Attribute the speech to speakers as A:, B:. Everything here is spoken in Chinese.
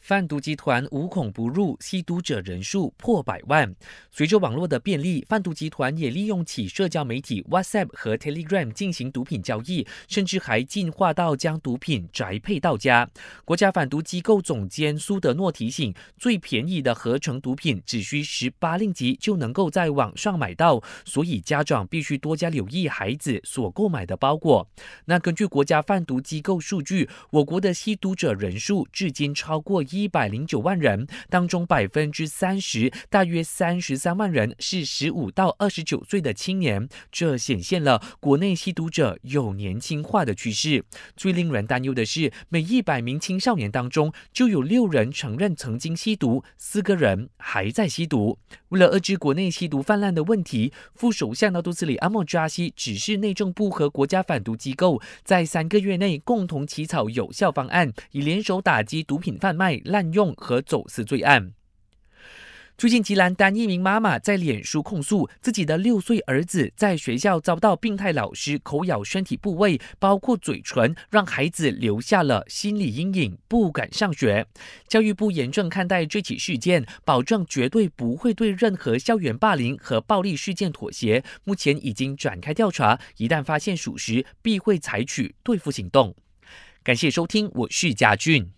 A: 贩毒集团无孔不入，吸毒者人数破百万。随着网络的便利，贩毒集团也利用起社交媒体 WhatsApp 和 Telegram 进行毒品交易，甚至还进化到将毒品宅配到家。国家反毒机构总监苏德诺提醒，最便宜的合成毒品只需十八令吉就能够在网上买到，所以家长必须多加留意孩子所购买的包裹。那根据国家贩毒机构数据，我国的吸毒者人数至今超过一。百零九万人当中，百分之三十，大约三十三万人是十五到二十九岁的青年，这显现了国内吸毒者有年轻化的趋势。最令人担忧的是，每一百名青少年当中就有六人承认曾经吸毒，四个人还在吸毒。为了遏制国内吸毒泛滥的问题，副首相纳杜斯里阿莫扎西指示内政部和国家反毒机构在三个月内共同起草有效方案，以联手打击毒品贩卖滥用和走私罪案。最近，吉兰丹一名妈妈在脸书控诉，自己的六岁儿子在学校遭到病态老师口咬身体部位，包括嘴唇，让孩子留下了心理阴影，不敢上学。教育部严正看待这起事件，保证绝对不会对任何校园霸凌和暴力事件妥协。目前已经展开调查，一旦发现属实，必会采取对付行动。感谢收听，我是嘉俊。